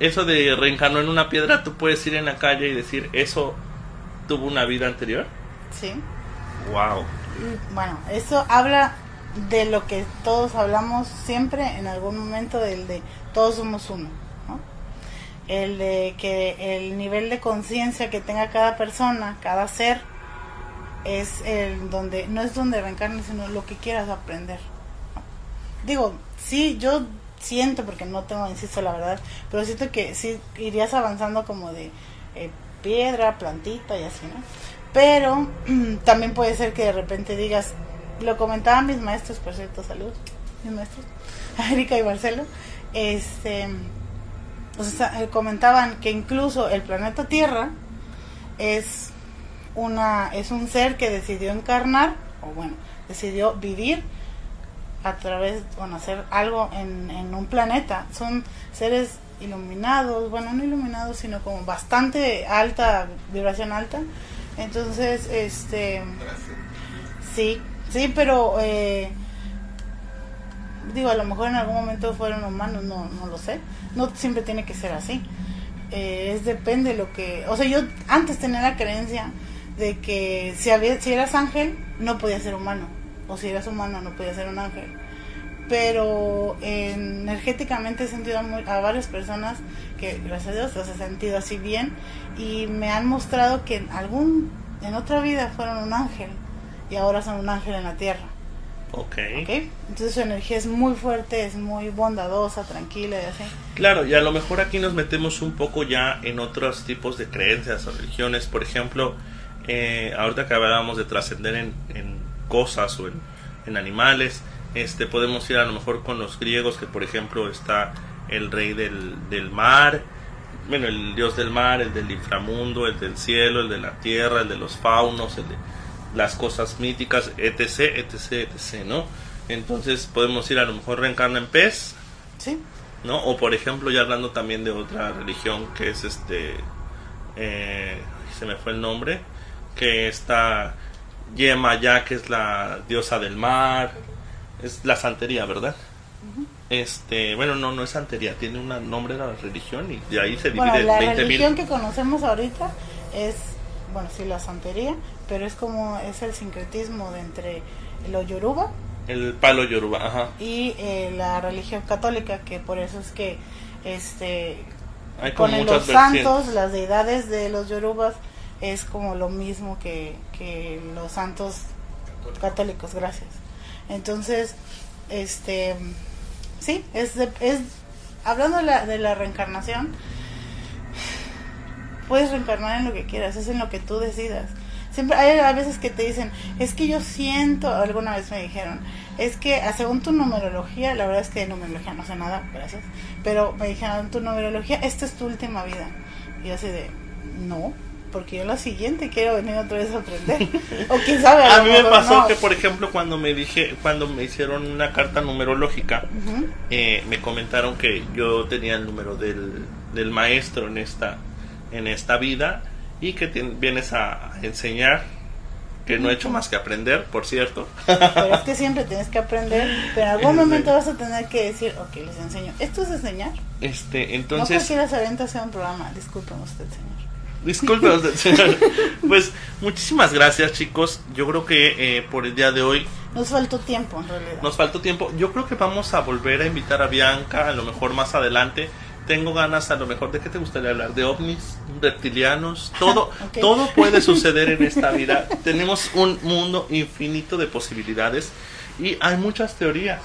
Speaker 1: eso de reencarnar en una piedra, tú puedes ir en la calle y decir, ¿eso tuvo una vida anterior?
Speaker 3: Sí.
Speaker 1: Wow.
Speaker 3: Bueno, eso habla de lo que todos hablamos siempre en algún momento, del de todos somos uno. El de que el nivel de conciencia que tenga cada persona, cada ser, es el donde no es donde reencarnes sino lo que quieras aprender. Digo sí yo siento porque no tengo insisto la verdad pero siento que sí irías avanzando como de eh, piedra plantita y así no pero también puede ser que de repente digas lo comentaban mis maestros por cierto salud mis maestros Erika y Marcelo este sea, eh, comentaban que incluso el planeta Tierra es una, es un ser que decidió encarnar, o bueno, decidió vivir a través, bueno, hacer algo en, en un planeta. Son seres iluminados, bueno, no iluminados, sino como bastante alta, vibración alta. Entonces, este, sí, sí, pero eh, digo, a lo mejor en algún momento fueron humanos, no, no lo sé. No siempre tiene que ser así. Eh, es depende lo que, o sea, yo antes tenía la creencia de que si, había, si eras ángel no podías ser humano, o si eras humano no podías ser un ángel. Pero energéticamente he sentido a, varias personas que, gracias a Dios, los he sentido así bien y me han mostrado que en, algún, en otra vida fueron un ángel y ahora son un ángel en la tierra.
Speaker 1: Ok.
Speaker 3: Entonces su energía es muy fuerte, es muy bondadosa, tranquila y así.
Speaker 1: Claro, y a lo mejor aquí nos metemos un poco ya en otros tipos de creencias o religiones. Por ejemplo, eh, ahorita que hablábamos de trascender en, cosas o en, animales, este, podemos ir a lo mejor con los griegos, que por ejemplo está el rey del, del mar, bueno, el dios del mar, el del inframundo, el del cielo, el de la tierra, el de los faunos, el de las cosas míticas, etc, etc, etc, ¿no? Entonces podemos ir a lo mejor reencarna en pez,
Speaker 3: sí,
Speaker 1: ¿no? O por ejemplo ya hablando también de otra religión que es este, eh, se me fue el nombre, que está Yema ya, que es la diosa del mar, es la santería, ¿verdad? Este, bueno, no, no es santería, tiene un nombre de la religión y de ahí se divide
Speaker 3: Bueno, la
Speaker 1: 20
Speaker 3: religión
Speaker 1: mil.
Speaker 3: que conocemos ahorita es, bueno, sí, la santería, pero es como, es el sincretismo de entre lo yoruba
Speaker 1: El palo yoruba, ajá.
Speaker 3: y eh, la religión católica, que por eso es que este
Speaker 1: Hay
Speaker 3: ponen los santos, las deidades de los yorubas, es como lo mismo que, que los santos católicos, gracias. Entonces, este, sí, es, de- es hablando de la, de la reencarnación, puedes reencarnar en lo que quieras, es en lo que tú decidas. Siempre hay a veces que te dicen, es que yo siento, alguna vez me dijeron, es que ah, según tu numerología, la verdad es que de numerología no sé nada, gracias, pero me dijeron, tu numerología, esta es tu última vida. Y yo así de, no, porque yo la siguiente quiero venir otra vez a aprender. o quién sabe.
Speaker 1: A
Speaker 3: lo
Speaker 1: mí me pasó
Speaker 3: no.
Speaker 1: que, por ejemplo, cuando me dije, cuando me hicieron una carta numerológica,
Speaker 3: Ujú.
Speaker 1: eh, me comentaron que yo tenía el número del, del maestro en esta, en esta vida y que tien- vienes a enseñar, que no he hecho más que aprender, por cierto.
Speaker 3: Pero es que siempre tienes que aprender, pero en algún
Speaker 1: Sí.
Speaker 3: momento vas a tener que decir, ok, les enseño. Esto es enseñar.
Speaker 1: Este,
Speaker 3: no
Speaker 1: entonces,
Speaker 3: cualquiera se aventa a hacer un programa. Disculpen usted, señor.
Speaker 1: disculpe usted, señor. Pues muchísimas gracias, chicos. Yo creo que eh, por el día de hoy
Speaker 3: Nos faltó tiempo, en realidad.
Speaker 1: Nos faltó tiempo. Yo creo que vamos a volver a invitar a Bianca, a lo mejor más adelante. Tengo ganas, a lo mejor, ¿de qué te gustaría hablar? ¿De ovnis? ¿Reptilianos? Todo, todo puede suceder en esta vida. Tenemos un mundo infinito de posibilidades y hay muchas teorías.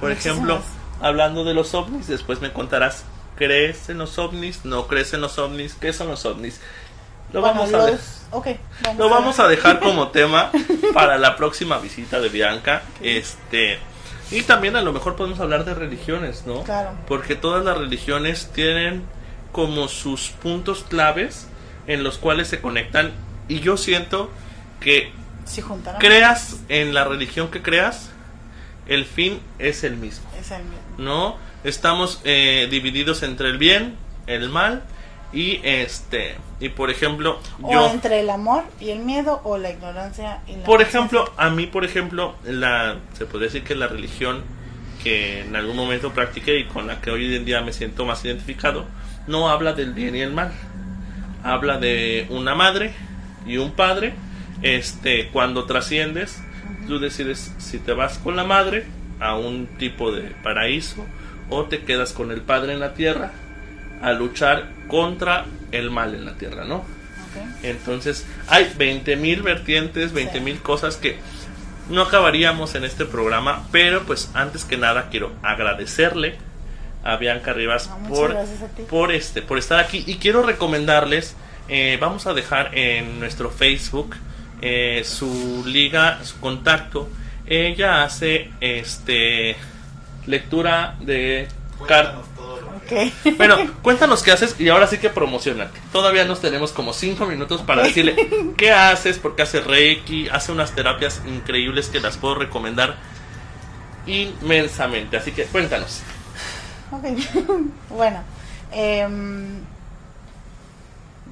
Speaker 1: Por
Speaker 3: Muchísimas.
Speaker 1: ejemplo, hablando de los ovnis, después me contarás, ¿crees en los ovnis? ¿No crees en los ovnis? ¿Qué son los ovnis? Lo
Speaker 3: Bueno,
Speaker 1: vamos a
Speaker 3: los-
Speaker 1: dejar.
Speaker 3: ok, vamos
Speaker 1: Lo vamos a dejar como tema para la próxima visita de Bianca. Este y también a lo mejor podemos hablar de religiones, ¿no?
Speaker 3: Claro.
Speaker 1: Porque todas las religiones tienen como sus puntos claves en los cuales se conectan y yo siento que
Speaker 3: Si
Speaker 1: creas en la religión que creas, el fin es el mismo,
Speaker 3: Es el mismo.
Speaker 1: ¿no? Estamos eh, divididos entre el bien, el mal y este y por ejemplo
Speaker 3: O
Speaker 1: yo
Speaker 3: entre el amor y el miedo o la ignorancia y la
Speaker 1: por ejemplo, a mí, por ejemplo, la, se podría decir que la religión que en algún momento practiqué y con la que hoy en día me siento más identificado, no habla del bien y el mal. Habla de una madre y un padre. Este, cuando trasciendes, tú decides si te vas con la madre a un tipo de paraíso o te quedas con el padre en la tierra a luchar contra el mal en la tierra, ¿no? Entonces, hay 20.000 vertientes, 20.000 cosas que no acabaríamos en este programa, pero pues antes que nada quiero agradecerle a Bianca Rivas por,
Speaker 3: a
Speaker 1: por este por estar aquí. Y quiero recomendarles eh, vamos a dejar en nuestro Facebook eh, su liga su contacto. Ella hace este lectura de cartas
Speaker 3: Ok.
Speaker 1: bueno, cuéntanos qué haces y ahora sí que promocionate. Todavía nos tenemos como 5 minutos para decirle qué haces, porque hace Reiki, hace unas terapias increíbles que las puedo recomendar inmensamente. Así que cuéntanos.
Speaker 3: Ok. bueno, em,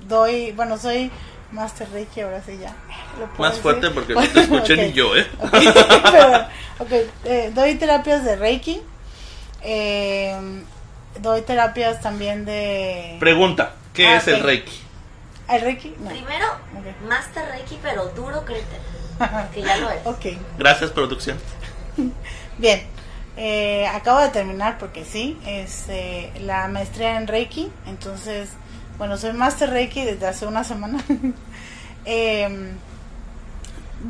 Speaker 3: doy, bueno, soy Master Reiki, ahora sí ya. ¿Lo puedo
Speaker 1: Más
Speaker 3: decir?
Speaker 1: fuerte porque no te escuché ni yo, ¿eh?
Speaker 3: Ok, perdón. Ok, eh, doy terapias de Reiki. em, doy terapias también de...
Speaker 1: Pregunta, ¿qué
Speaker 3: Ah,
Speaker 1: es el. Reiki?
Speaker 3: ¿El Reiki? No.
Speaker 2: Primero,
Speaker 3: Ok.
Speaker 2: Master Reiki, pero duro créete. Que ya lo es.
Speaker 3: Ok.
Speaker 1: Gracias, producción.
Speaker 3: Bien, eh, acabo de terminar porque sí, es eh, la maestría en Reiki, entonces, bueno, soy Master Reiki desde hace una semana. Em,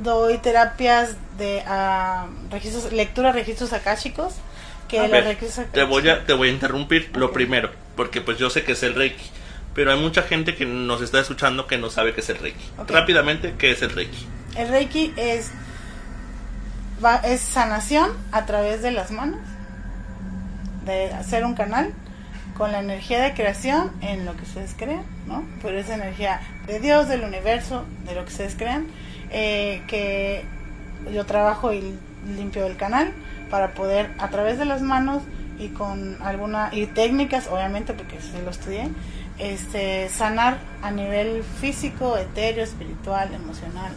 Speaker 3: doy terapias de ah, registros, lectura de registros akáshicos, que
Speaker 1: A
Speaker 3: los
Speaker 1: ver,
Speaker 3: registros
Speaker 1: te voy a te voy a interrumpir lo primero, porque pues yo sé que es el Reiki, pero hay mucha gente que nos está escuchando que no sabe qué es el Reiki. Rápidamente, ¿qué es el Reiki?
Speaker 3: El Reiki es, va- es sanación a través de las manos, de hacer un canal con la energía de creación en lo que ustedes crean, ¿no? Pero esa energía de Dios, del universo, de lo que ustedes crean, eh, que yo trabajo y limpio el canal para poder a través de las manos y con alguna y técnicas obviamente porque sí lo estudié este sanar a nivel físico etéreo espiritual emocional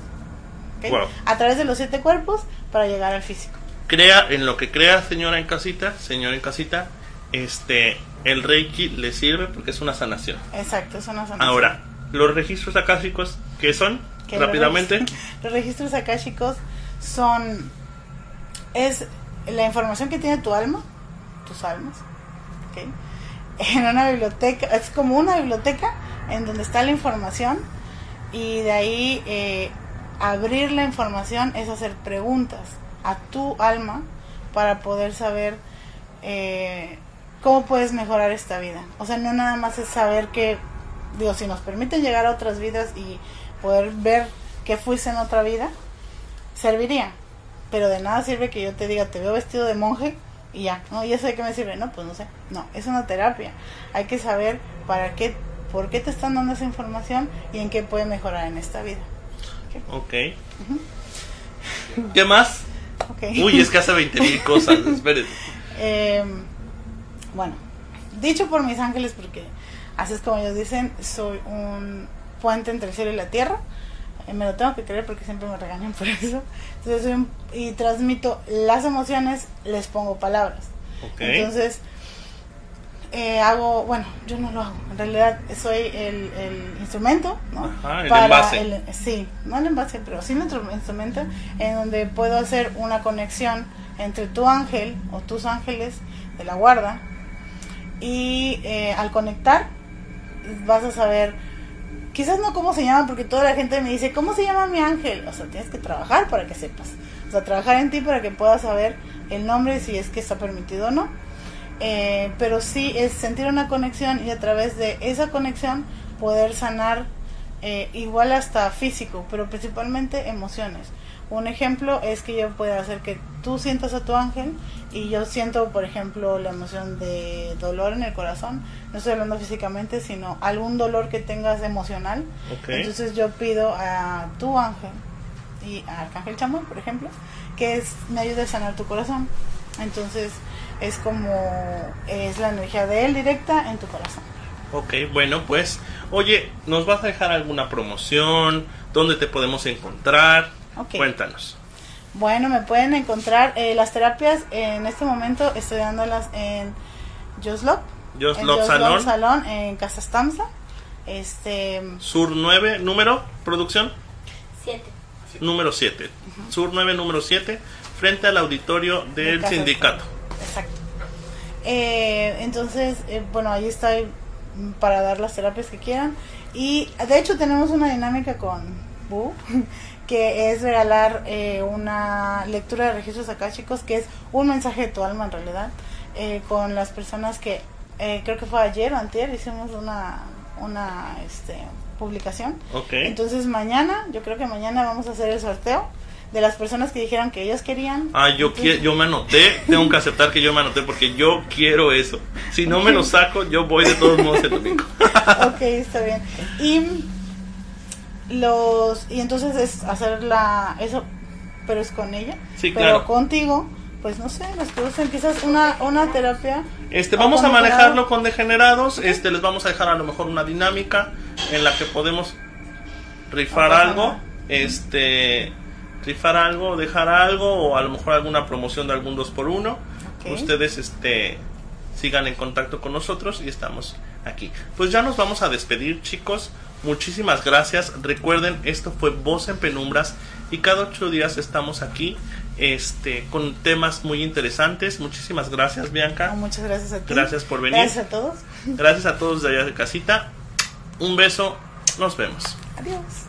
Speaker 3: a través de los siete cuerpos para llegar al físico
Speaker 1: crea en lo que crea señora en casita, señor en casita, este, el Reiki le sirve porque es una sanación.
Speaker 3: Exacto, es una sanación.
Speaker 1: Ahora, los registros akáshicos, ¿qué son? Rápidamente.
Speaker 3: Los registros akáshicos son es la información que tiene tu alma, tus almas, ¿ok? en una biblioteca, es como una biblioteca en donde está la información y de ahí eh, abrir la información es hacer preguntas a tu alma para poder saber eh, cómo puedes mejorar esta vida. O sea, no nada más es saber que, digo, si nos permiten llegar a otras vidas y poder ver qué fuiste en otra vida, serviría. Pero de nada sirve que yo te diga, te veo vestido de monje y ya, ¿no? ¿Y eso de qué me sirve? No, pues no sé. No, es una terapia. Hay que saber para qué, por qué te están dando esa información y en qué puede mejorar en esta vida.
Speaker 1: Ok. ¿Qué más?
Speaker 3: Ok.
Speaker 1: Uy, es que hace 20 mil cosas. Espérense.
Speaker 3: Eh, bueno, dicho por mis ángeles, porque así es como ellos dicen, soy un puente entre el cielo y la tierra. Eh, me lo tengo que creer porque siempre me regañan por eso. Entonces, soy un- y transmito las emociones, les pongo palabras.
Speaker 1: Ok.
Speaker 3: Entonces, eh, hago, bueno, yo no lo hago, en realidad soy el, el instrumento, ¿no?
Speaker 1: Ajá, el envase.
Speaker 3: el- sí, no el envase, pero sí nuestro instrumento en donde puedo hacer una conexión entre tu ángel o tus ángeles de la guarda y eh, al conectar vas a saber, quizás no cómo se llama, porque toda la gente me dice, ¿cómo se llama mi ángel? O sea, tienes que trabajar para que sepas, o sea, trabajar en ti para que puedas saber el nombre si es que está permitido o no. Eh, pero sí es sentir una conexión y a través de esa conexión poder sanar eh, igual hasta físico, pero principalmente emociones. Un ejemplo es que yo pueda hacer que tú sientas a tu ángel y yo siento, por ejemplo, la emoción de dolor en el corazón. No estoy hablando físicamente, sino algún dolor que tengas emocional. Entonces yo pido a tu ángel y a Arcángel Chamón, por ejemplo, que es, me ayude a sanar tu corazón. Entonces es como es la energía de él directa en tu corazón.
Speaker 1: Ok, bueno, pues, oye, ¿nos vas a dejar alguna promoción? ¿Dónde te podemos encontrar?
Speaker 3: Ok.
Speaker 1: Cuéntanos.
Speaker 3: Bueno, me pueden encontrar eh, las terapias en este momento estoy dándolas en Joslop,
Speaker 1: Love
Speaker 3: Love
Speaker 1: Salón,
Speaker 3: Salón en Casa Estamza. Este
Speaker 1: Sur 9, número, producción,
Speaker 2: Siete.
Speaker 1: número 7. Sur 9, número 7, frente al auditorio
Speaker 3: de
Speaker 1: del sindicato.
Speaker 3: Exacto. Eh, entonces, eh, bueno, ahí estoy mm, para dar las terapias que quieran. Y de hecho tenemos una dinámica con Bu, que es regalar eh, una lectura de registros acá, chicos, que es un mensaje de tu alma en realidad, eh, con las personas que eh, creo que fue ayer o antier, hicimos una, una este, publicación.
Speaker 1: Ok.
Speaker 3: Entonces mañana, yo creo que mañana vamos a hacer el sorteo de las personas que dijeron que ellos querían.
Speaker 1: Ah, yo,
Speaker 3: Entonces-
Speaker 1: yo me anoté, tengo que aceptar que yo me anoté porque yo quiero eso. Si no me lo saco, yo voy de todos modos el domingo.
Speaker 3: ok, está bien. Y los y entonces es hacer la eso, pero es con ella.
Speaker 1: Sí,
Speaker 3: pero
Speaker 1: claro.
Speaker 3: contigo, pues no sé, los usen quizás una una terapia.
Speaker 1: Este, vamos a manejarlo con degenerados. Este, les vamos a dejar a lo mejor una dinámica en la que podemos rifar
Speaker 3: No pasa
Speaker 1: algo, este, rifar algo, dejar algo o a lo mejor alguna promoción de algún 2 por 1
Speaker 3: Ok.
Speaker 1: Ustedes, este, sigan en contacto con nosotros y estamos aquí. Pues ya nos vamos a despedir, chicos. Muchísimas gracias. Recuerden, esto fue Voz en Penumbras y cada ocho días estamos aquí, este, con temas muy interesantes. Muchísimas gracias, Bianca.
Speaker 3: Muchas gracias a ti.
Speaker 1: Gracias por venir.
Speaker 3: Gracias a todos.
Speaker 1: Gracias a todos de allá de casita. Un beso. Nos vemos.
Speaker 3: Adiós.